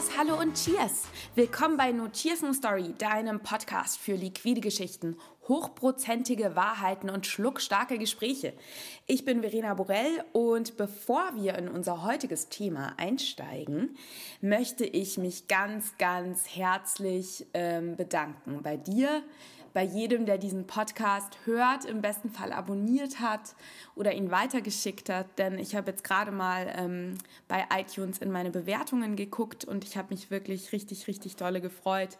Servus, hallo und Cheers! Willkommen bei No Cheers No Story, deinem Podcast für liquide Geschichten, hochprozentige Wahrheiten und schluckstarke Gespräche. Ich bin Verena Borell und bevor wir in unser heutiges Thema einsteigen, möchte ich mich ganz, ganz herzlich ähm, bedanken bei dir, bei jedem, der diesen Podcast hört, im besten Fall abonniert hat oder ihn weitergeschickt hat. Denn ich habe jetzt gerade mal ähm, bei iTunes in meine Bewertungen geguckt und ich habe mich wirklich richtig, richtig dolle gefreut.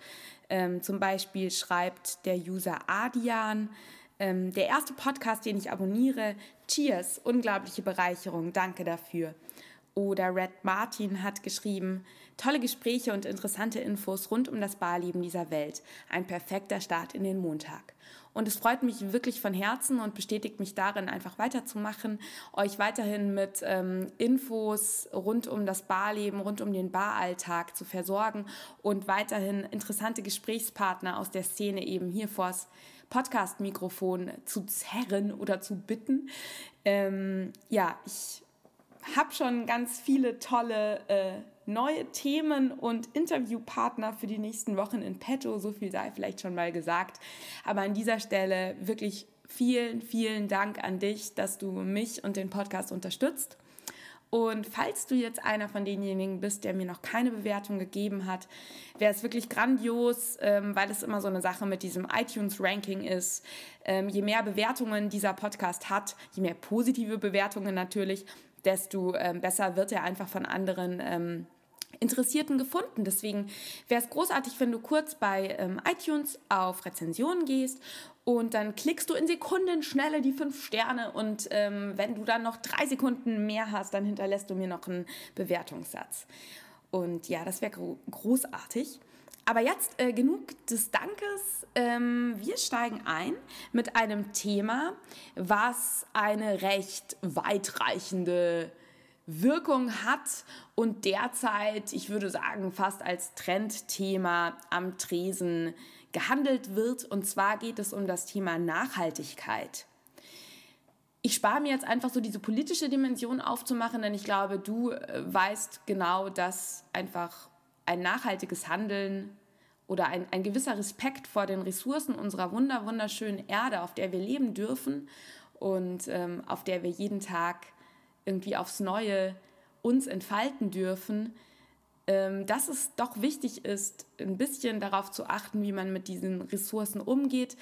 Ähm, zum Beispiel schreibt der User Adian, ähm, der erste Podcast, den ich abonniere. Cheers, unglaubliche Bereicherung, danke dafür. Oder Red Martin hat geschrieben, tolle Gespräche und interessante Infos rund um das Barleben dieser Welt. Ein perfekter Start in den Montag. Und es freut mich wirklich von Herzen und bestätigt mich darin, einfach weiterzumachen, euch weiterhin mit ähm, Infos rund um das Barleben, rund um den Baralltag zu versorgen und weiterhin interessante Gesprächspartner aus der Szene eben hier vors Podcast-Mikrofon zu zerren oder zu bitten. Ähm, ja, ich habe schon ganz viele tolle äh, neue Themen und Interviewpartner für die nächsten Wochen in petto. So viel sei vielleicht schon mal gesagt. Aber an dieser Stelle wirklich vielen, vielen Dank an dich, dass du mich und den Podcast unterstützt. Und falls du jetzt einer von denjenigen bist, der mir noch keine Bewertung gegeben hat, wäre es wirklich grandios, ähm, weil es immer so eine Sache mit diesem iTunes-Ranking ist. Ähm, je mehr Bewertungen dieser Podcast hat, je mehr positive Bewertungen natürlich, desto ähm, besser wird er einfach von anderen ähm, Interessierten gefunden. Deswegen wäre es großartig, wenn du kurz bei ähm, iTunes auf Rezensionen gehst und dann klickst du in Sekundenschnelle die fünf Sterne und ähm, wenn du dann noch drei Sekunden mehr hast, dann hinterlässt du mir noch einen Bewertungssatz. Und ja, das wäre gro großartig. Aber jetzt äh, genug des Dankes. Ähm, wir steigen ein mit einem Thema, was eine recht weitreichende Wirkung hat und derzeit, ich würde sagen, fast als Trendthema am Tresen gehandelt wird. Und zwar geht es um das Thema Nachhaltigkeit. Ich spare mir jetzt einfach so diese politische Dimension aufzumachen, denn ich glaube, du äh, weißt genau, dass einfach ein nachhaltiges Handeln oder ein, ein gewisser Respekt vor den Ressourcen unserer wunder, wunderschönen Erde, auf der wir leben dürfen und ähm, auf der wir jeden Tag irgendwie aufs Neue uns entfalten dürfen, ähm, dass es doch wichtig ist, ein bisschen darauf zu achten, wie man mit diesen Ressourcen umgeht.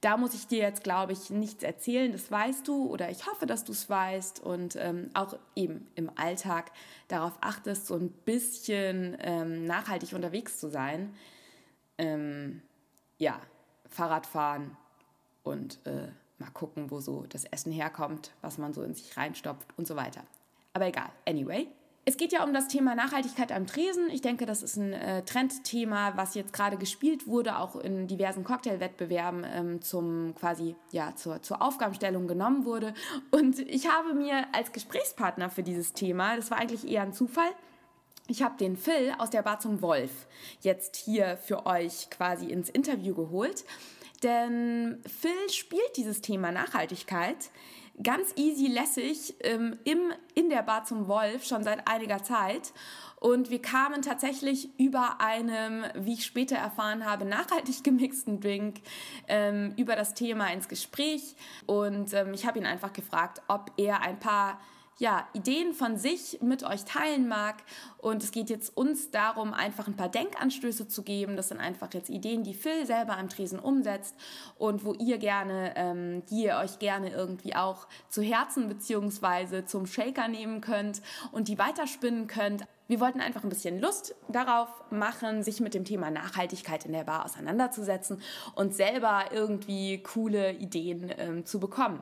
Da muss ich dir jetzt, glaube ich, nichts erzählen, das weißt du oder ich hoffe, dass du es weißt und ähm, auch eben im Alltag darauf achtest, so ein bisschen ähm, nachhaltig unterwegs zu sein ähm, ja, Fahrrad fahren und äh, mal gucken, wo so das Essen herkommt, was man so in sich reinstopft und so weiter. Aber egal, anyway. Es geht ja um das Thema Nachhaltigkeit am Tresen. Ich denke, das ist ein äh, Trendthema, was jetzt gerade gespielt wurde, auch in diversen Cocktailwettbewerben ähm, zum quasi ja zur, zur Aufgabenstellung genommen wurde. Und ich habe mir als Gesprächspartner für dieses Thema, das war eigentlich eher ein Zufall, ich habe den Phil aus der Bar zum Wolf jetzt hier für euch quasi ins Interview geholt. Denn Phil spielt dieses Thema Nachhaltigkeit ganz easy lässig ähm, im, in der Bar zum Wolf schon seit einiger Zeit. Und wir kamen tatsächlich über einem, wie ich später erfahren habe, nachhaltig gemixten Drink ähm, über das Thema ins Gespräch. Und ähm, ich habe ihn einfach gefragt, ob er ein paar ja, Ideen von sich mit euch teilen mag. Und es geht jetzt uns darum, einfach ein paar Denkanstöße zu geben. Das sind einfach jetzt Ideen, die Phil selber am Tresen umsetzt und wo ihr gerne, ähm, die ihr euch gerne irgendwie auch zu Herzen beziehungsweise zum Shaker nehmen könnt und die weiterspinnen könnt. Wir wollten einfach ein bisschen Lust darauf machen, sich mit dem Thema Nachhaltigkeit in der Bar auseinanderzusetzen und selber irgendwie coole Ideen ähm, zu bekommen.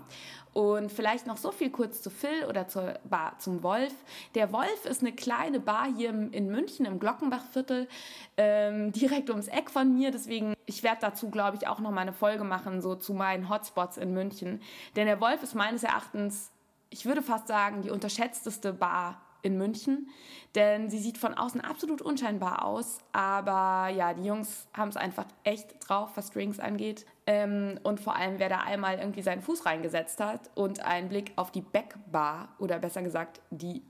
Und vielleicht noch so viel kurz zu Phil oder zur Bar zum Wolf. Der Wolf ist eine kleine Bar hier in München im Glockenbachviertel, ähm, direkt ums Eck von mir. Deswegen, ich werde dazu, glaube ich, auch noch mal eine Folge machen, so zu meinen Hotspots in München. Denn der Wolf ist meines Erachtens, ich würde fast sagen, die unterschätzteste Bar in München, denn sie sieht von außen absolut unscheinbar aus, aber ja, die Jungs haben es einfach echt drauf, was Drinks angeht. Ähm, und vor allem, wer da einmal irgendwie seinen Fuß reingesetzt hat und einen Blick auf die Backbar oder besser gesagt die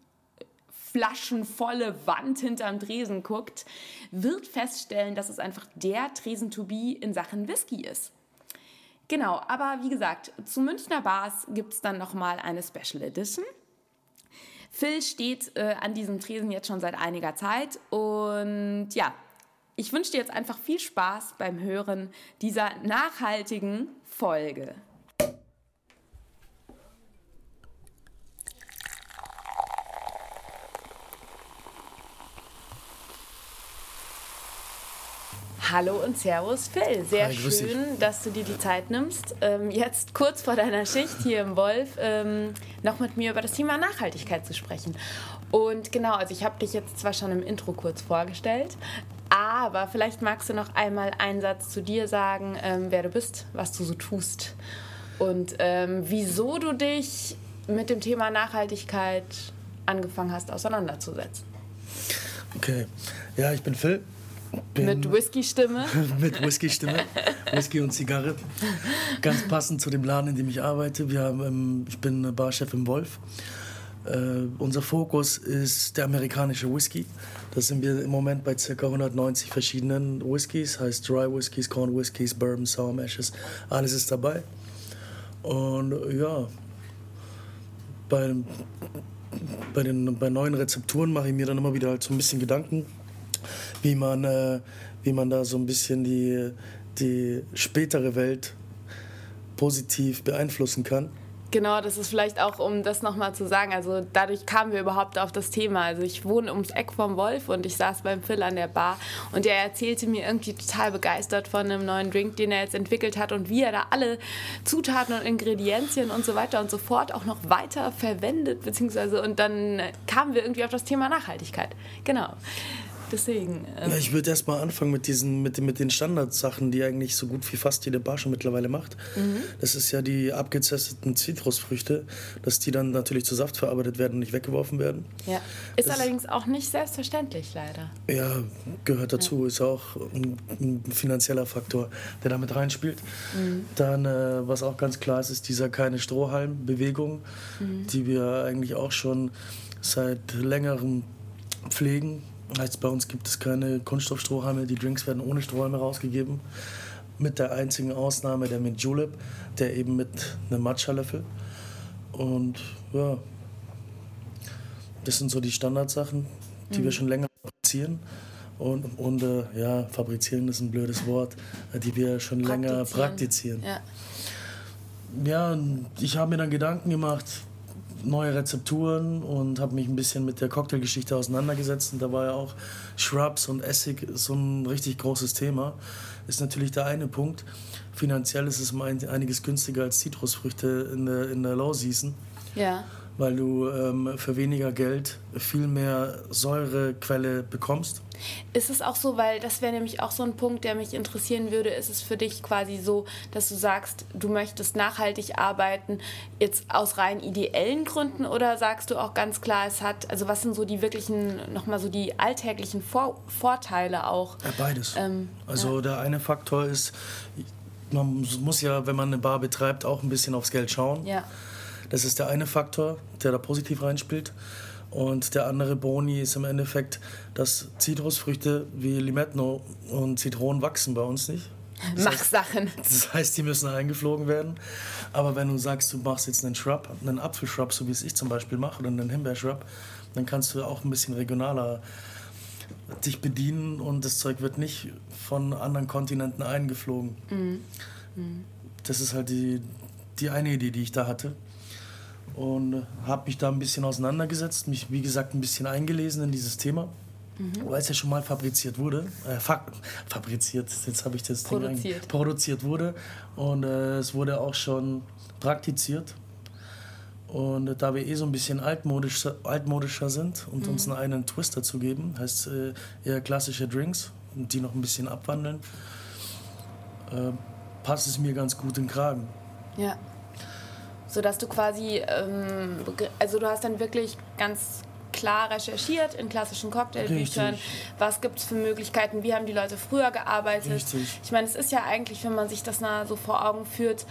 flaschenvolle Wand hinterm Tresen guckt, wird feststellen, dass es einfach der Tresen to be in Sachen Whisky ist. Genau, aber wie gesagt, zu Münchner Bars gibt es dann nochmal eine Special Edition. Phil steht äh, an diesem Tresen jetzt schon seit einiger Zeit und ja, ich wünsche dir jetzt einfach viel Spaß beim Hören dieser nachhaltigen Folge. Hallo und Servus Phil. Sehr Hi, schön, dass du dir die Zeit nimmst, ähm, jetzt kurz vor deiner Schicht hier im Wolf ähm, noch mit mir über das Thema Nachhaltigkeit zu sprechen. Und genau, also ich habe dich jetzt zwar schon im Intro kurz vorgestellt, aber vielleicht magst du noch einmal einen Satz zu dir sagen, ähm, wer du bist, was du so tust und ähm, wieso du dich mit dem Thema Nachhaltigkeit angefangen hast auseinanderzusetzen. Okay, ja, ich bin Phil, bin mit Whisky-Stimme. mit Whisky-Stimme. Whisky und Zigarre. Ganz passend zu dem Laden, in dem ich arbeite. Wir haben, ähm, ich bin Barchef im Wolf. Äh, unser Fokus ist der amerikanische Whisky. Da sind wir im Moment bei ca. 190 verschiedenen Whiskys, heißt Dry Whiskys, Corn Whiskys, Bourbon, Sour Mashes, alles ist dabei. Und ja, bei, bei, den, bei neuen Rezepturen mache ich mir dann immer wieder halt so ein bisschen Gedanken, wie man, äh, wie man da so ein bisschen die, die spätere Welt positiv beeinflussen kann. Genau, das ist vielleicht auch, um das nochmal zu sagen. Also dadurch kamen wir überhaupt auf das Thema. Also ich wohne ums Eck vom Wolf und ich saß beim Phil an der Bar und er erzählte mir irgendwie total begeistert von einem neuen Drink, den er jetzt entwickelt hat und wie er da alle Zutaten und Ingredienzien und so weiter und so fort auch noch weiter verwendet, beziehungsweise und dann kamen wir irgendwie auf das Thema Nachhaltigkeit. Genau. Deswegen. Ähm ja, ich würde erst mal anfangen mit, diesen, mit, mit den Standardsachen, die eigentlich so gut wie fast jede Bar schon mittlerweile macht. Mhm. Das ist ja die abgezesteten Zitrusfrüchte, dass die dann natürlich zu Saft verarbeitet werden und nicht weggeworfen werden. Ja. Ist das, allerdings auch nicht selbstverständlich, leider. Ja, gehört dazu. Ja. Ist auch ein, ein, finanzieller Faktor, der damit reinspielt. Mhm. Dann, äh, was auch ganz klar ist, ist dieser keine Strohhalm-Bewegung, mhm. die wir eigentlich auch schon seit längerem pflegen Heißt, bei uns gibt es keine Kunststoffstrohhalme, die Drinks werden ohne Strohhalme rausgegeben. Mit der einzigen Ausnahme der mit Julep, der eben mit einem Matcha-Löffel. Und ja, das sind so die Standardsachen, die mhm. wir schon länger fabrizieren. Und, und äh, ja, fabrizieren ist ein blödes Wort, die wir schon länger praktizieren. Ja, ja ich habe mir dann Gedanken gemacht, neue Rezepturen und habe mich ein bisschen mit der Cocktailgeschichte auseinandergesetzt. Und da war ja auch Shrubs und Essig so ein richtig großes Thema. Ist natürlich der eine Punkt. Finanziell ist es einiges günstiger als Zitrusfrüchte in der, in der Low Season. Ja weil du ähm, für weniger Geld viel mehr Säurequelle bekommst. Ist es auch so, weil das wäre nämlich auch so ein Punkt, der mich interessieren würde, ist es für dich quasi so, dass du sagst, du möchtest nachhaltig arbeiten, jetzt aus rein ideellen Gründen oder sagst du auch ganz klar, es hat, also was sind so die wirklichen, nochmal so die alltäglichen Vor Vorteile auch? Ja, beides. Ähm, also ja. der eine Faktor ist, man muss ja, wenn man eine Bar betreibt, auch ein bisschen aufs Geld schauen. Ja. Das ist der eine Faktor, der da positiv reinspielt. Und der andere Boni ist im Endeffekt, dass Zitrusfrüchte wie Limetten und Zitronen wachsen bei uns nicht. Das Machsachen. Heißt, das heißt, die müssen eingeflogen werden. Aber wenn du sagst, du machst jetzt einen Shrub, einen Apfelshrub, so wie es ich zum Beispiel mache, oder einen Himbeershrub, dann kannst du auch ein bisschen regionaler dich bedienen und das Zeug wird nicht von anderen Kontinenten eingeflogen. Mhm. Mhm. Das ist halt die, die eine Idee, die ich da hatte und habe mich da ein bisschen auseinandergesetzt, mich wie gesagt ein bisschen eingelesen in dieses Thema, mhm. weil es ja schon mal fabriziert wurde, äh, fa fabriziert, jetzt habe ich das produziert. Ding produziert wurde und äh, es wurde auch schon praktiziert. Und äh, da wir eh so ein bisschen altmodischer, altmodischer sind und mhm. uns einen eigenen Twist dazu geben, heißt äh, eher klassische Drinks und die noch ein bisschen abwandeln, äh, passt es mir ganz gut in den Kragen. Ja sodass du quasi, ähm, also du hast dann wirklich ganz klar recherchiert in klassischen Cocktailbüchern, was gibt es für Möglichkeiten, wie haben die Leute früher gearbeitet. Richtig. Ich meine, es ist ja eigentlich, wenn man sich das so vor Augen führt,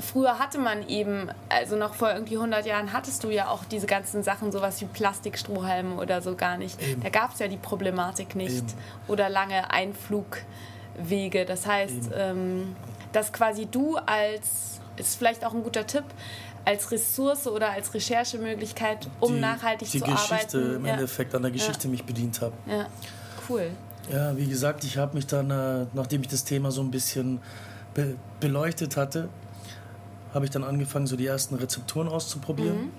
früher hatte man eben, also noch vor irgendwie 100 Jahren hattest du ja auch diese ganzen Sachen, sowas wie Plastikstrohhalme oder so gar nicht. Eben. Da gab es ja die Problematik nicht. Eben. Oder lange Einflugwege. Das heißt, ähm, dass quasi du als, ist vielleicht auch ein guter Tipp, als Ressource oder als Recherchemöglichkeit, um die, nachhaltig die zu Geschichte arbeiten. Die Geschichte im ja. Endeffekt an der Geschichte ja. mich bedient habe. Ja, cool. Ja, wie gesagt, ich habe mich dann, äh, nachdem ich das Thema so ein bisschen be beleuchtet hatte, habe ich dann angefangen, so die ersten Rezepturen auszuprobieren. Mhm.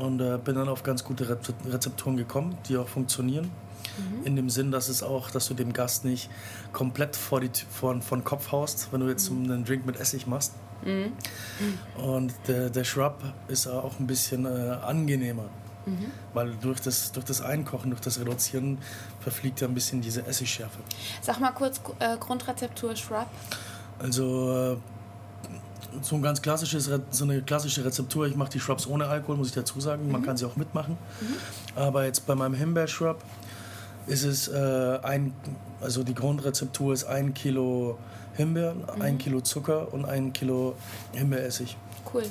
Und äh, bin dann auf ganz gute Rezepturen gekommen, die auch funktionieren. Mhm. In dem Sinn, dass es auch, dass du dem Gast nicht komplett vor die, vor, vor den Kopf haust, wenn du jetzt mhm. einen Drink mit Essig machst. Mhm. Und der, der Shrub ist auch ein bisschen äh, angenehmer. Mhm. Weil durch das, durch das Einkochen, durch das Reduzieren verfliegt ja ein bisschen diese Essigschärfe. Sag mal kurz äh, Grundrezeptur Shrub. Also äh, so, ein ganz klassisches, so eine klassische Rezeptur. Ich mache die Shrubs ohne Alkohol, muss ich dazu sagen. Mhm. Man kann sie auch mitmachen. Mhm. Aber jetzt bei meinem Himbeer-Shrub ist es äh, ein, also die Grundrezeptur ist ein Kilo Himbeeren, mhm. ein Kilo Zucker und ein Kilo Himbeeressig. Cool.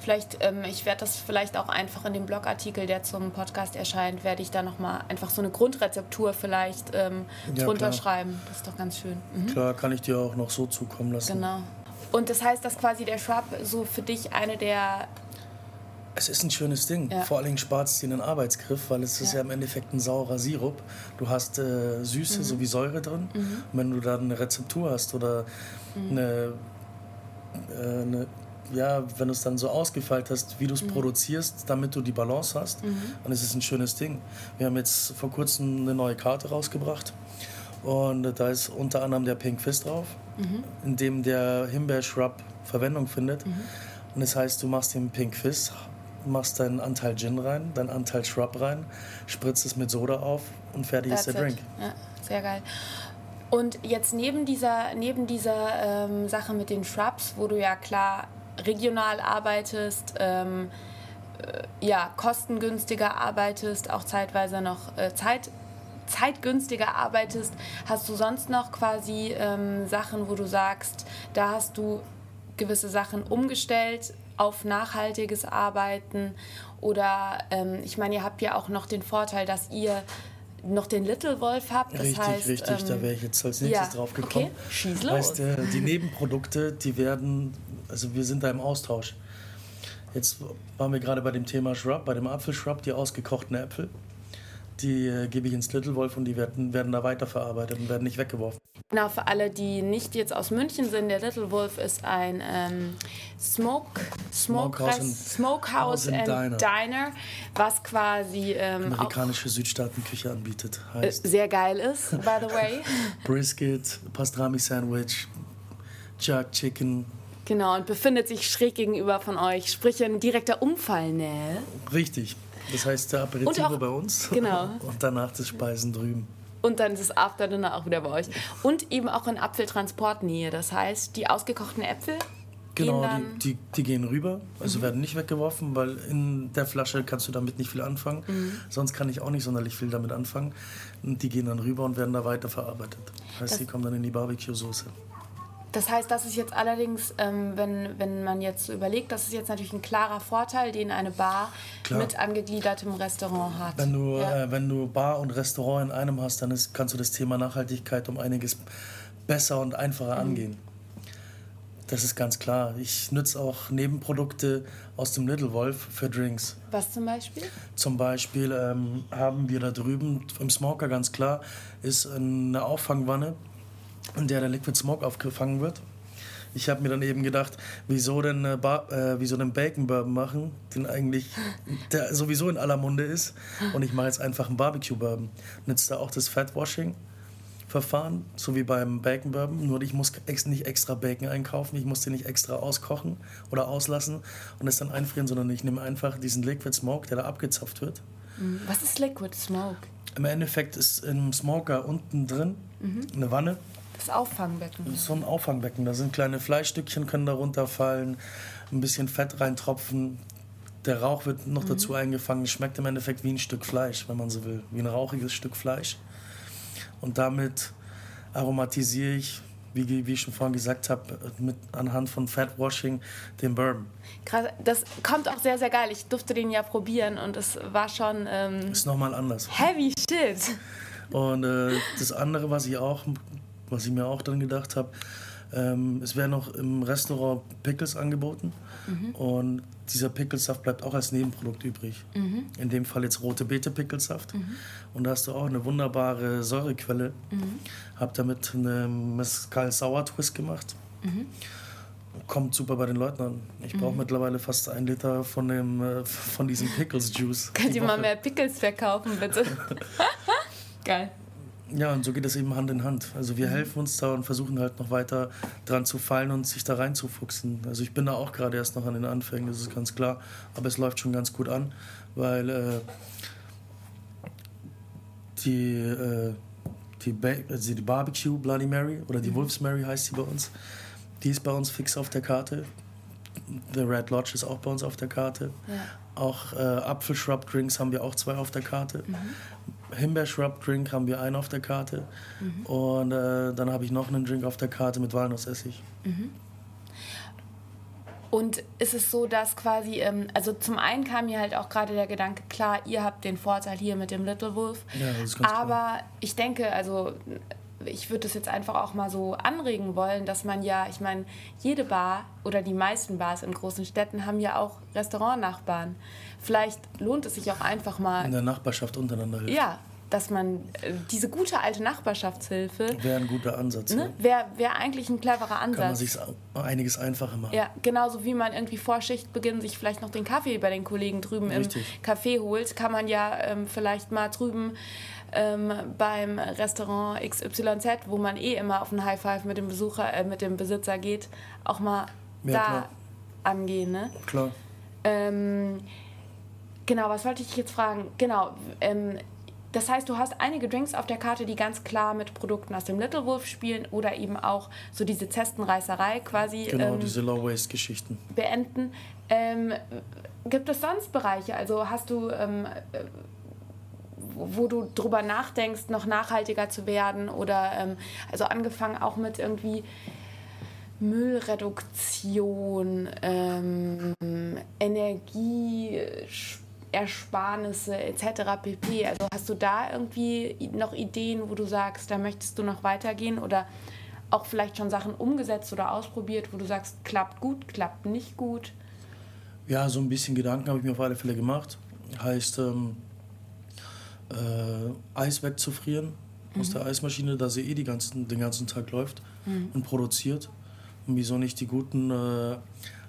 Vielleicht, ähm, ich werde das vielleicht auch einfach in dem Blogartikel, der zum Podcast erscheint, werde ich da nochmal einfach so eine Grundrezeptur vielleicht ähm, ja, drunter klar. schreiben. Das ist doch ganz schön. Mhm. Klar, kann ich dir auch noch so zukommen lassen. Genau. Und das heißt, dass quasi der Shrub so für dich eine der es ist ein schönes Ding. Ja. Vor allen Dingen spart es dir einen Arbeitsgriff, weil es ja. ist ja im Endeffekt ein saurer Sirup. Du hast äh, Süße mhm. sowie Säure drin. Mhm. Und wenn du da eine Rezeptur hast oder mhm. eine, äh, eine, ja, wenn du es dann so ausgefeilt hast, wie du es mhm. produzierst, damit du die Balance hast, mhm. dann ist es ein schönes Ding. Wir haben jetzt vor kurzem eine neue Karte rausgebracht. Und da ist unter anderem der Pink Fist drauf, mhm. in dem der Himbeer-Shrub Verwendung findet. Und das heißt, du machst den Pink Fist, machst deinen Anteil Gin rein, deinen Anteil Shrub rein, spritzt es mit Soda auf und fertig That's ist der it. Drink. Ja, sehr geil. Und jetzt neben dieser, neben dieser ähm, Sache mit den Shrubs, wo du ja klar regional arbeitest, ähm, äh, ja, kostengünstiger arbeitest, auch zeitweise noch äh, Zeit, zeitgünstiger arbeitest, hast du sonst noch quasi ähm, Sachen, wo du sagst, da hast du gewisse Sachen umgestellt, auf nachhaltiges Arbeiten oder ähm, ich meine, ihr habt ja auch noch den Vorteil, dass ihr noch den Little Wolf habt. Das richtig, heißt, richtig, ähm, da wäre ich jetzt als nächstes ja, drauf gekommen. Okay, schieß los. Heißt, äh, die Nebenprodukte, die werden, also wir sind da im Austausch. Jetzt waren wir gerade bei dem Thema Shrub, bei dem Apfelschrub, die ausgekochten Äpfel. Die äh, gebe ich ins Little Wolf und die werden, werden da weiterverarbeitet und werden nicht weggeworfen. Genau, für alle, die nicht jetzt aus München sind, der Little Wolf ist ein ähm, Smoke, Smokehouse, and, Smokehouse and, Diner. Diner. was quasi ähm, amerikanische Südstaatenküche anbietet. Heißt sehr geil ist, by the way. Brisket, Pastrami Sandwich, Jerk Chicken. Genau, und befindet sich schräg gegenüber von euch, sprich in direkter Umfallnähe. Richtig. Das heißt, der Aperitivo bei uns genau. und danach das Speisen drüben. Und dann ist das Afterdinner auch wieder bei euch. Und eben auch in Apfeltransportnähe. Das heißt, die ausgekochten Äpfel Genau, die, die, die, gehen rüber, also mhm. werden nicht weggeworfen, weil in der Flasche kannst du damit nicht viel anfangen. Mhm. Sonst kann ich auch nicht sonderlich viel damit anfangen. Und die gehen dann rüber und werden da weiterverarbeitet. Das heißt, das die kommen dann in die Barbecue-Soße. Das heißt, das ist jetzt allerdings, ähm, wenn, wenn man jetzt so überlegt, das ist jetzt natürlich ein klarer Vorteil, den eine Bar Klar. mit angegliedertem Restaurant hat. Wenn du, ja. äh, wenn du Bar und Restaurant in einem hast, dann ist, kannst du das Thema Nachhaltigkeit um einiges besser und einfacher mhm. angehen. Das ist ganz klar. Ich nutze auch Nebenprodukte aus dem Little Wolf für Drinks. Was zum Beispiel? Zum Beispiel ähm, haben wir da drüben im Smoker ganz klar ist eine Auffangwanne in der der Liquid Smoke aufgefangen wird. Ich habe mir dann eben gedacht, wieso denn, äh, äh, wieso denn Bacon Bourbon machen, den eigentlich der sowieso in aller Munde ist. Und ich mache jetzt einfach einen Barbecue Bourbon. Nützt da auch das Fatwashing Verfahren, so wie beim Bacon Bourbon. Nur ich muss ex nicht extra Bacon einkaufen, ich muss den nicht extra auskochen oder auslassen und es dann einfrieren, sondern ich nehme einfach diesen Liquid Smoke, der da abgezapft wird. Mhm. Was ist Liquid Smoke? Im Endeffekt ist im Smoker unten drin mhm. eine Wanne das Auffangbecken. Das ist so ein Auffangbecken. Da sind kleine Fleischstückchen, können da runterfallen, ein bisschen Fett reintropfen. Der Rauch wird noch mhm. dazu eingefangen. Schmeckt im Endeffekt wie ein Stück Fleisch, wenn man so will. Wie ein rauchiges Stück Fleisch. Und damit aromatisiere ich wie, wie ich schon vorhin gesagt habe, mit anhand von Fatwashing den Bourbon. Krass, das kommt auch sehr, sehr geil. Ich durfte den ja probieren und es war schon. Ähm, ist nochmal anders. Heavy shit. Und äh, das andere, was ich auch, was ich mir auch dann gedacht habe, ähm, es werden noch im Restaurant Pickles angeboten mhm. und dieser Picklesaft bleibt auch als Nebenprodukt übrig. Mhm. In dem Fall jetzt rote Beete Picklesaft. Mhm. Und da hast du auch eine wunderbare Säurequelle. Mhm. Hab damit eine Mescal Sour Twist gemacht. Mhm. Kommt super bei den Leuten an. Ich brauche mhm. mittlerweile fast ein Liter von, dem, äh, von diesem Pickles Juice. Könnt ihr mal mehr Pickles verkaufen, bitte? Geil. Ja, und so geht es eben Hand in Hand. Also wir mhm. helfen uns da und versuchen halt noch weiter dran zu fallen und sich da reinzufuchsen. Also ich bin da auch gerade erst noch an den Anfängen, das ist ganz klar. Aber es läuft schon ganz gut an, weil äh, die, äh, die, also die Barbecue Bloody Mary oder die mhm. Wolf's Mary heißt sie bei uns, die ist bei uns fix auf der Karte. The Red Lodge ist auch bei uns auf der Karte. Ja. Auch äh, Apfelshrub-Drinks haben wir auch zwei auf der Karte. Mhm. Himbeer-Shrub-Drink haben wir einen auf der Karte. Mhm. Und äh, dann habe ich noch einen Drink auf der Karte mit Walnussessig. Mhm. Und ist es so, dass quasi, ähm, also zum einen kam mir halt auch gerade der Gedanke, klar, ihr habt den Vorteil hier mit dem Little Wolf. Ja, das ist ganz Aber klar. ich denke, also ich würde das jetzt einfach auch mal so anregen wollen, dass man ja, ich meine, jede Bar oder die meisten Bars in großen Städten haben ja auch Restaurantnachbarn. Vielleicht lohnt es sich auch einfach mal. In der Nachbarschaft untereinander hilft. Ja, dass man äh, diese gute alte Nachbarschaftshilfe. Wäre ein guter Ansatz. Ne? Wäre wär eigentlich ein cleverer Ansatz. Kann man sich einiges einfacher machen. Ja, genauso wie man irgendwie vor Schichtbeginn sich vielleicht noch den Kaffee bei den Kollegen drüben Richtig. im Café holt, kann man ja ähm, vielleicht mal drüben ähm, beim Restaurant XYZ, wo man eh immer auf einen High Five mit dem Besucher, äh, mit dem Besitzer geht, auch mal ja, da klar. angehen. Ne? Klar. Ähm, Genau, was wollte ich jetzt fragen? Genau, ähm, das heißt, du hast einige Drinks auf der Karte, die ganz klar mit Produkten aus dem Little Wolf spielen oder eben auch so diese Zestenreißerei quasi. Genau, ähm, diese Low-Waste-Geschichten. Beenden. Ähm, gibt es sonst Bereiche? Also hast du, ähm, wo du drüber nachdenkst, noch nachhaltiger zu werden oder ähm, also angefangen auch mit irgendwie Müllreduktion, ähm, Energie, Ersparnisse etc. pp. Also hast du da irgendwie noch Ideen, wo du sagst, da möchtest du noch weitergehen oder auch vielleicht schon Sachen umgesetzt oder ausprobiert, wo du sagst, klappt gut, klappt nicht gut? Ja, so ein bisschen Gedanken habe ich mir auf alle Fälle gemacht. Heißt, ähm, äh, Eis wegzufrieren mhm. aus der Eismaschine, da sie eh die ganzen, den ganzen Tag läuft mhm. und produziert. Und wieso nicht die guten äh,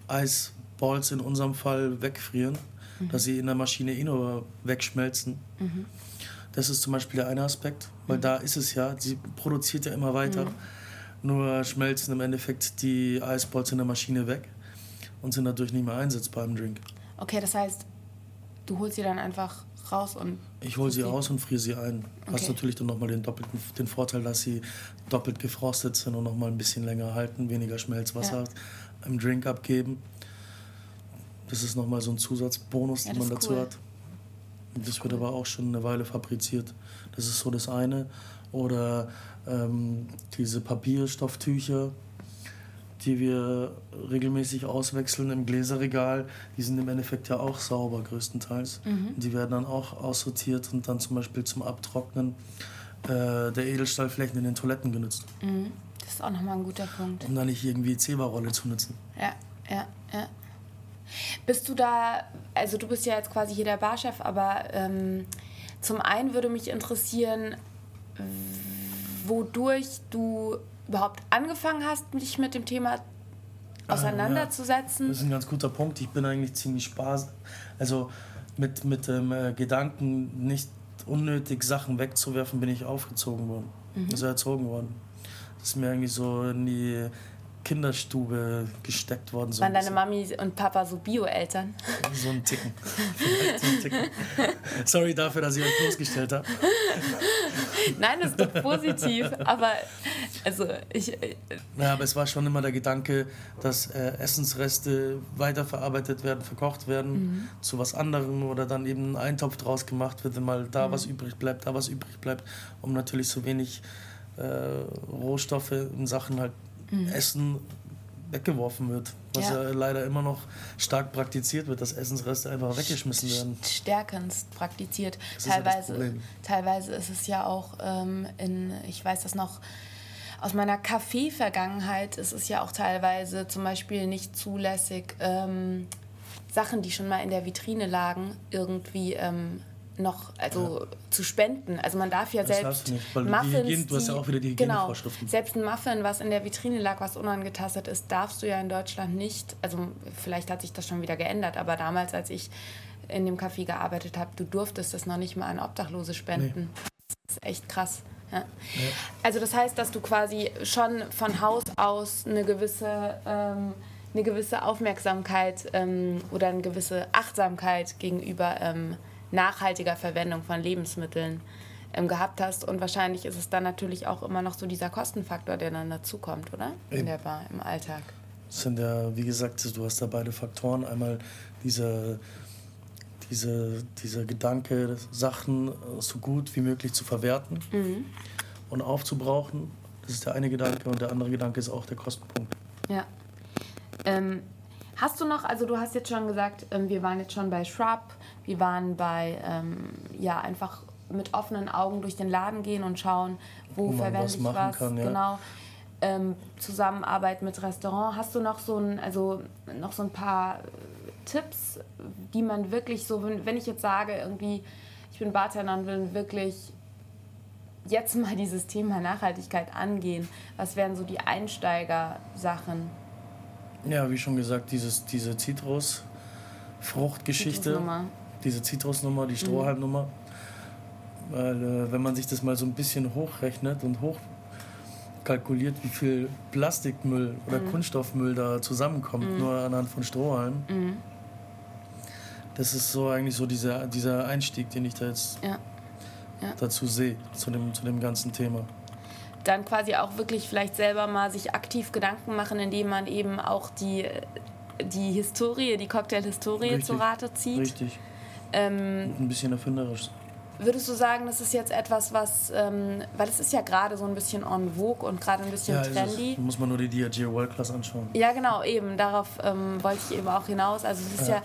Eisballs in unserem Fall wegfrieren? mhm. dass sie in der Maschine eh nur wegschmelzen. Mhm. Das ist zum Beispiel der eine Aspekt, weil mhm. da ist es ja, sie produziert ja immer weiter. Mhm. Nur schmelzen im Endeffekt die Eisballs in der Maschine weg und sind dadurch nicht mehr einsetzbar im Drink. Okay, das heißt, du holst sie dann einfach raus und. Ich hole sie raus und friere sie ein. Okay. Hast natürlich dann nochmal den, doppelten, den Vorteil, dass sie doppelt gefrostet sind und nochmal ein bisschen länger halten, weniger Schmelzwasser ja. im Drink abgeben. Das ist nochmal so ein Zusatzbonus, ja, den man dazu cool. hat. Das, das wird cool. aber auch schon eine Weile fabriziert. Das ist so das eine. Oder ähm, diese Papierstofftücher, die wir regelmäßig auswechseln im Gläserregal, die sind im Endeffekt ja auch sauber größtenteils. Mhm. Die werden dann auch aussortiert und dann zum Beispiel zum Abtrocknen äh, der Edelstahlflächen in den Toiletten genutzt. Mhm. Das ist auch nochmal ein guter Punkt. Um dann nicht irgendwie Zewa-Rolle zu nutzen. Ja, ja, ja. Bist du da, also du bist ja jetzt quasi hier der Barchef, aber ähm, zum einen würde mich interessieren, wodurch du überhaupt angefangen hast, dich mit dem Thema auseinanderzusetzen. Ja, das ist ein ganz guter Punkt. Ich bin eigentlich ziemlich spaß, also mit, mit dem äh, Gedanken, nicht unnötig Sachen wegzuwerfen, bin ich aufgezogen worden, mhm. also erzogen worden. Das ist mir eigentlich so in die Kinderstube gesteckt worden. So Waren deine Mami und Papa so Bio-Eltern? So ein Ticken. so ein Ticken. Sorry dafür, dass ich euch bloßgestellt habe. Nein, das ist doch positiv. Aber also ich. Äh, ja, aber es war schon immer der Gedanke, dass äh, Essensreste weiterverarbeitet werden, verkocht werden mhm. zu was anderem oder dann eben ein Eintopf draus gemacht wird, wenn mal da mhm. was übrig bleibt, da was übrig bleibt, um natürlich so wenig äh, Rohstoffe in Sachen halt mhm. Essen weggeworfen wird. Was ja. ja. leider immer noch stark praktiziert wird, dass Essensreste einfach weggeschmissen werden. Stärkendst praktiziert. Das teilweise, ist ja teilweise ist es ja auch ähm, in, ich weiß das noch, aus meiner Kaffee-Vergangenheit ist es ja auch teilweise zum Beispiel nicht zulässig, ähm, Sachen, die schon mal in der Vitrine lagen, irgendwie ähm, noch also ja. zu spenden. Also man darf ja das selbst nicht, Muffins, Hygiene, du hast ja auch wieder die genau, selbst ein Muffin, was in der Vitrine lag, was unangetastet ist, darfst du ja in Deutschland nicht. Also vielleicht hat sich das schon wieder geändert, aber damals, als ich in dem Café gearbeitet habe, du durftest das noch nicht mal an Obdachlose spenden. Nee. Das ist echt krass. Ja. Ja. Also das heißt, dass du quasi schon von Haus aus eine gewisse ähm, eine gewisse Aufmerksamkeit ähm, oder eine gewisse Achtsamkeit gegenüber ähm, nachhaltiger Verwendung von Lebensmitteln ähm, gehabt hast. Und wahrscheinlich ist es dann natürlich auch immer noch so dieser Kostenfaktor, der dann dazukommt, oder? In der Bar, im Alltag. Das sind ja, wie gesagt, du hast da beide Faktoren. Einmal diese, diese, dieser Gedanke, Sachen so gut wie möglich zu verwerten mhm. und aufzubrauchen. Das ist der eine Gedanke. Und der andere Gedanke ist auch der Kostenpunkt. Ja. Ähm, hast du noch, also du hast jetzt schon gesagt, ähm, wir waren jetzt schon bei Shrub, wir waren bei, ähm, ja, einfach mit offenen Augen durch den Laden gehen und schauen, wo, wo verwende was ich was. Kann, ja. Genau. Ähm, Zusammenarbeit mit Restaurant. Hast du noch so ein, also noch so ein paar Tipps, die man wirklich so, wenn ich jetzt sage, irgendwie, ich bin Bartender und will wirklich jetzt mal dieses Thema Nachhaltigkeit angehen, was wären so die Einsteiger-Sachen? Ja, wie schon gesagt, dieses, diese Zitrusfruchtgeschichte. Zitrusnummer diese Zitrusnummer, die Strohhalmnummer. Mhm. Weil äh, wenn man sich das mal so ein bisschen hochrechnet und hochkalkuliert, wie viel Plastikmüll oder mhm. Kunststoffmüll da zusammenkommt, mhm. nur anhand von Strohhalmen. Mhm. Das ist so eigentlich so dieser, dieser Einstieg, den ich da jetzt ja. Ja. dazu sehe, zu dem, zu dem ganzen Thema dann quasi auch wirklich vielleicht selber mal sich aktiv Gedanken machen, indem man eben auch die, die Historie, die Cocktail-Historie zu Rate zieht. Richtig. Ähm, ein bisschen erfinderisch. Würdest du sagen, das ist jetzt etwas, was, ähm, weil es ist ja gerade so ein bisschen en vogue und gerade ein bisschen ja, trendy. Muss man nur die Diageo World Class anschauen. Ja, genau, eben. Darauf ähm, wollte ich eben auch hinaus. Also es ist ja, ja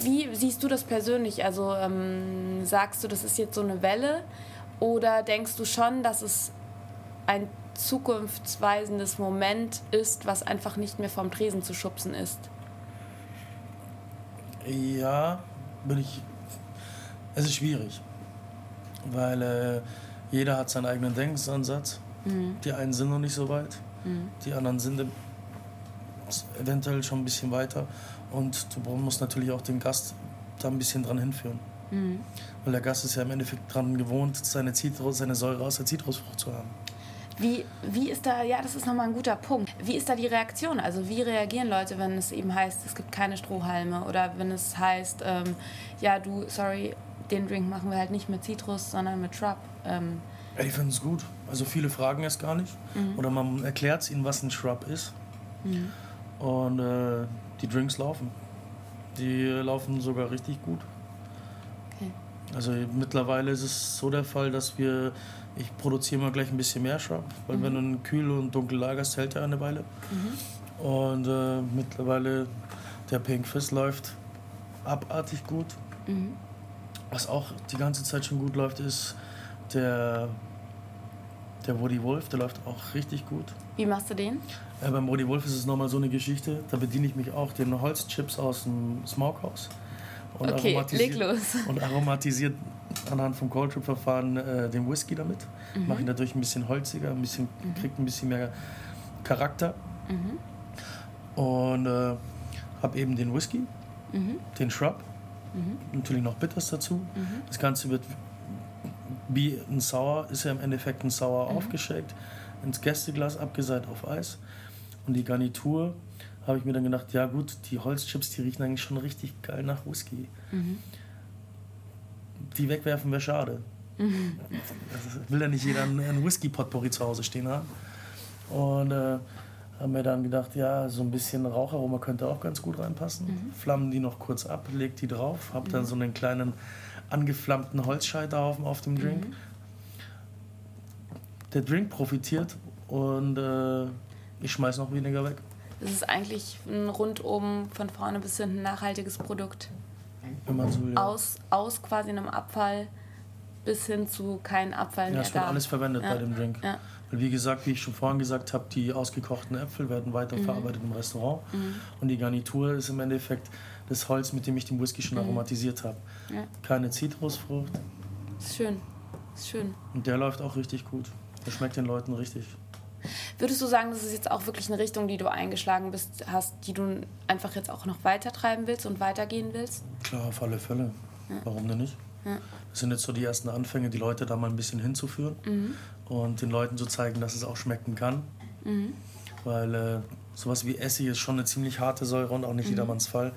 wie siehst du das persönlich? Also ähm, sagst du, das ist jetzt so eine Welle oder denkst du schon, dass es ein zukunftsweisendes Moment ist, was einfach nicht mehr vom Tresen zu schubsen ist? Ja, bin ich. Es ist schwierig, weil äh, jeder hat seinen eigenen Denkensansatz. Mhm. Die einen sind noch nicht so weit, mhm. die anderen sind eventuell schon ein bisschen weiter. Und du musst natürlich auch den Gast da ein bisschen dran hinführen. Mhm. Weil der Gast ist ja im Endeffekt dran gewohnt, seine, Zitrus, seine Säure aus der Zitrusfrucht zu haben. Wie, wie ist da, ja, das ist nochmal ein guter Punkt. Wie ist da die Reaktion? Also wie reagieren Leute, wenn es eben heißt, es gibt keine Strohhalme oder wenn es heißt, ähm, ja, du, sorry, den Drink machen wir halt nicht mit Zitrus, sondern mit Shrub. Ähm, ja, die finden es gut. Also viele fragen es gar nicht. Mhm. Oder man erklärt es ihnen, was ein Shrub ist. Mhm. Und äh, die Drinks laufen. Die laufen sogar richtig gut. Okay. Also mittlerweile ist es so der Fall, dass wir ich produziere mal gleich ein bisschen mehr Shrub, weil mhm. wenn du einen kühl und dunkel lagerst, hält er eine Weile. Mhm. Und äh, mittlerweile der Pink Fizz läuft abartig gut. Mhm. Was auch die ganze Zeit schon gut läuft, ist der, der Woody Wolf, der läuft auch richtig gut. Wie machst du den? Äh, beim Woody Wolf ist es nochmal so eine Geschichte, da bediene ich mich auch den Holzchips aus dem Smokehouse. Und okay, aromatisiert, leg los. Und aromatisiert anhand vom Cold Trip Verfahren äh, den Whisky damit. Mhm. Mache ihn dadurch ein bisschen holziger, ein bisschen, mhm. kriegt ein bisschen mehr Charakter. Mhm. Und äh, habe eben den Whisky, mhm. den Shrub, mhm. natürlich noch Bitters dazu. Mhm. Das Ganze wird wie ein Sauer, ist ja im Endeffekt ein Sauer aufgeschickt, ins Gästeglas abgeseit auf Eis. Und die Garnitur habe ich mir dann gedacht, ja gut, die Holzchips, die riechen eigentlich schon richtig geil nach Whisky. Mhm die wegwerfen wäre schade. Mhm. Also will ja nicht jeder einen Whisky-Potpourri zu Hause stehen haben. Und äh, haben mir dann gedacht, ja, so ein bisschen Raucharoma könnte auch ganz gut reinpassen. Mhm. Flammen die noch kurz ab, leg die drauf, hab mhm. dann so einen kleinen angeflammten Holzscheiterhaufen auf dem Drink. Mhm. der Drink profitiert und äh, ich schmeiß noch weniger weg. Es ist eigentlich ein rundum von vorne bis hinten nachhaltiges Produkt. Wenn man so will. Ja. Aus, aus quasi einem Abfall bis hin zu keinem Abfall ja, mehr es wird da. alles verwendet Ja. bei dem Drink. Ja. Weil wie gesagt, wie ich schon vorhin gesagt habe, die ausgekochten Äpfel werden Mhm. weiterverarbeitet im Restaurant und die Garnitur ist im Endeffekt das Holz, mit dem ich den Whisky schon aromatisiert habe. Mhm. Ja. Keine Zitrusfrucht Ist schön. Ist schön. und der läuft auch richtig gut. Der schmeckt den Leuten richtig. Würdest du sagen, das ist jetzt auch wirklich eine Richtung, die du eingeschlagen bist, hast, die du einfach jetzt auch noch weiter treiben willst und weitergehen willst? Klar, auf alle Fälle. Warum denn nicht? Das sind jetzt so die ersten Anfänge, die Leute da mal ein bisschen hinzuführen und den Leuten zu zeigen, dass es auch schmecken kann. Weil äh, sowas wie Essig ist schon eine ziemlich harte Säure und auch nicht jedermanns Fall.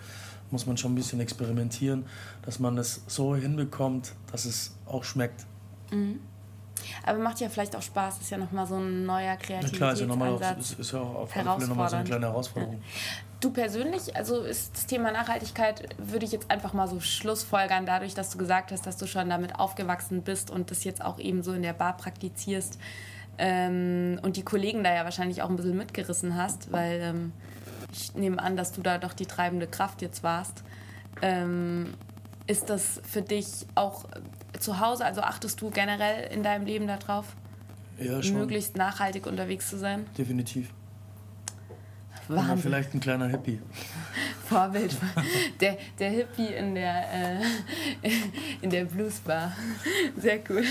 Muss man schon ein bisschen experimentieren, dass man es so hinbekommt, dass es auch schmeckt. Aber macht ja vielleicht auch Spaß, ist ja nochmal so ein neuer Ja Kreativitätsansatz. klar, ist ja, nochmal auf, ist, ist ja auch auf alle Fälle nochmal so eine kleine Herausforderung. Du persönlich, also ist das Thema Nachhaltigkeit, würde ich jetzt einfach mal so schlussfolgern, dadurch, dass du gesagt hast, dass du schon damit aufgewachsen bist und das jetzt auch eben so in der Bar praktizierst ähm, und die Kollegen da ja wahrscheinlich auch ein bisschen mitgerissen hast, weil ähm, ich nehme an, dass du da doch die treibende Kraft jetzt warst. Ähm, ist das für dich auch zu Hause, also achtest du generell in deinem Leben darauf, Ja, schon. möglichst nachhaltig unterwegs zu sein? Definitiv. Wahnsinn. vielleicht ein kleiner Hippie. Vorbild. Der, der Hippie in der, äh, in der Bluesbar. Sehr cool.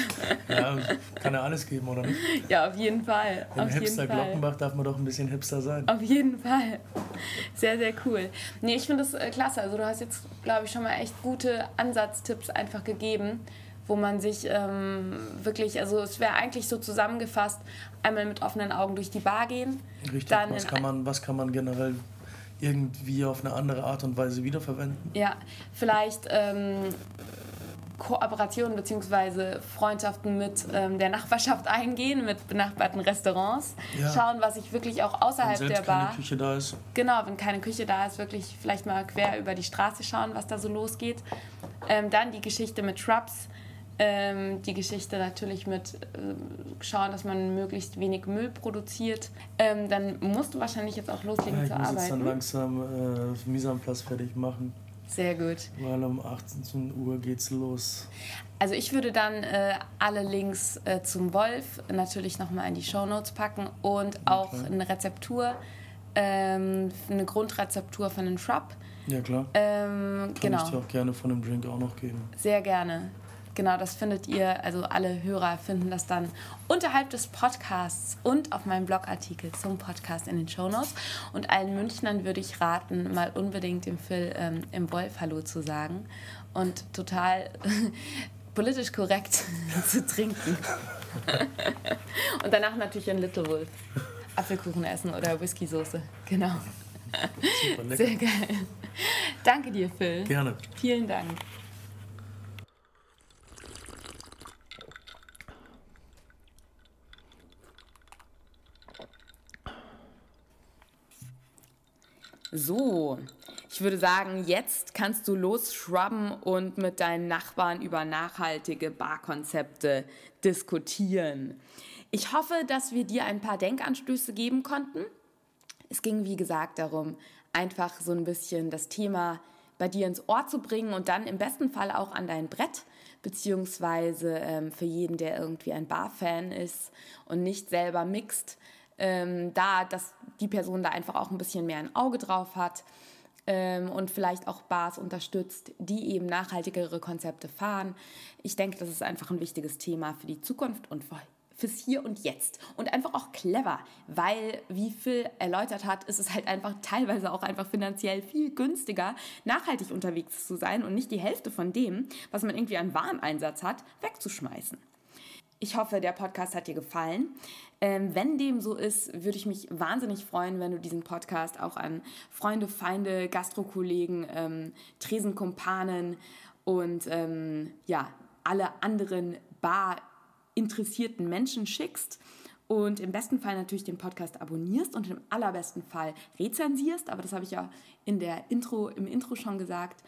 Ja, kann ja alles geben, oder nicht? Ja, auf jeden Fall. Im Auf Hipster. Glockenbach darf man doch ein bisschen Hipster sein. Auf jeden Fall. Sehr, sehr cool. Nee, ich finde das äh, klasse. Also du hast jetzt, glaube ich, schon mal echt gute Ansatztipps einfach gegeben, wo man sich ähm, wirklich, also es wäre eigentlich so zusammengefasst, einmal mit offenen Augen durch die Bar gehen. Richtig. Dann was, kann man, was kann man generell irgendwie auf eine andere Art und Weise wiederverwenden? Ja, vielleicht ähm, Kooperationen bzw. Freundschaften mit ähm, der Nachbarschaft eingehen, mit benachbarten Restaurants. Ja. Schauen, was ich wirklich auch Wenn außerhalb der selbst keine Bar. Küche da ist. Genau, wenn keine Küche da ist, wirklich vielleicht mal quer über die Straße schauen, was da so losgeht. Ähm, dann die Geschichte mit Shrubs. Ähm, die Geschichte natürlich mit ähm, schauen, dass man möglichst wenig Müll produziert. Ähm, dann musst du wahrscheinlich jetzt auch loslegen Ja, ich zu muss jetzt dann langsam äh, Mise en place fertig machen, Sehr gut. weil um 18 Uhr geht's los. Also ich würde dann äh, alle Links äh, zum Wolf natürlich nochmal in die Shownotes packen und auch Okay. eine Rezeptur, ähm, eine Grundrezeptur von den Shrub. Ja klar. Ähm, Kann ich genau, dir auch gerne von dem Drink auch noch geben. sehr gerne. Genau, das findet ihr, also alle Hörer finden das dann unterhalb des Podcasts und auf meinem Blogartikel zum Podcast in den Shownotes. Und allen Münchnern würde ich raten, mal unbedingt dem Phil ähm, im Wolf Hallo zu sagen und total politisch korrekt zu trinken. und danach natürlich ein Little Wolf. Apfelkuchen essen oder Whiskysoße. Genau. Super lecker. Sehr geil. Danke dir, Phil. Gerne. Vielen Dank. So, ich würde sagen, jetzt kannst du losschrubben und mit deinen Nachbarn über nachhaltige Barkonzepte diskutieren. Ich hoffe, dass wir dir ein paar Denkanstöße geben konnten. Es ging, wie gesagt, darum, einfach so ein bisschen das Thema bei dir ins Ohr zu bringen und dann im besten Fall auch an dein Brett, beziehungsweise ähm, für jeden, der irgendwie ein Barfan ist und nicht selber mixt, ähm, da, dass die Person da einfach auch ein bisschen mehr ein Auge drauf hat ähm, und vielleicht auch Bars unterstützt, die eben nachhaltigere Konzepte fahren. Ich denke, das ist einfach ein wichtiges Thema für die Zukunft und für fürs Hier und Jetzt und einfach auch clever, weil, wie Phil erläutert hat, ist es halt einfach teilweise auch einfach finanziell viel günstiger, nachhaltig unterwegs zu sein und nicht die Hälfte von dem, was man irgendwie an Wareneinsatz hat, wegzuschmeißen. Ich hoffe, der Podcast hat dir gefallen. Ähm, wenn dem so ist, würde ich mich wahnsinnig freuen, wenn du diesen Podcast auch an Freunde, Feinde, Gastrokollegen, ähm, Tresenkumpanen und ähm, ja, alle anderen Bar interessierten Menschen schickst und im besten Fall natürlich den Podcast abonnierst und im allerbesten Fall rezensierst, aber das habe ich ja in der Intro, im Intro schon gesagt.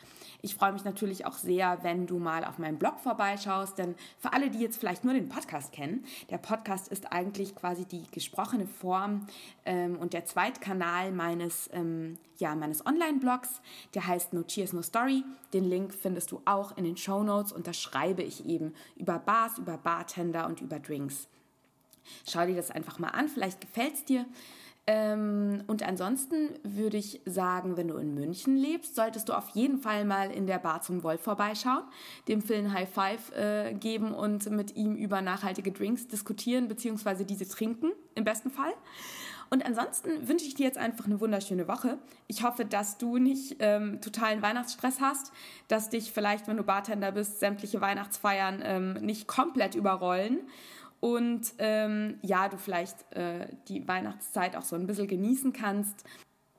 Ich freue mich natürlich auch sehr, wenn du mal auf meinem Blog vorbeischaust, denn für alle, die jetzt vielleicht nur den Podcast kennen, der Podcast ist eigentlich quasi die gesprochene Form ähm, und der Zweitkanal meines, ähm, ja, meines Online-Blogs. Der heißt No Cheers, No Story. Den Link findest du auch in den Show Notes und da schreibe ich eben über Bars, über Bartender und über Drinks. Schau dir das einfach mal an, vielleicht gefällt es dir. Ähm, und ansonsten würde ich sagen, wenn du in München lebst, solltest du auf jeden Fall mal in der Bar zum Wolf vorbeischauen, dem Phil ein High Five äh, geben und mit ihm über nachhaltige Drinks diskutieren, beziehungsweise diese trinken, im besten Fall. Und ansonsten wünsche ich dir jetzt einfach eine wunderschöne Woche. Ich hoffe, dass du nicht ähm, totalen Weihnachtsstress hast, dass dich vielleicht, wenn du Bartender bist, sämtliche Weihnachtsfeiern ähm, nicht komplett überrollen und ähm, ja, du vielleicht äh, die Weihnachtszeit auch so ein bisschen genießen kannst.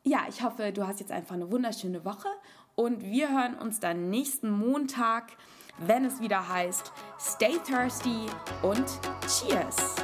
Ja, ich hoffe, du hast jetzt einfach eine wunderschöne Woche und wir hören uns dann nächsten Montag, wenn es wieder heißt Stay Thirsty und Cheers!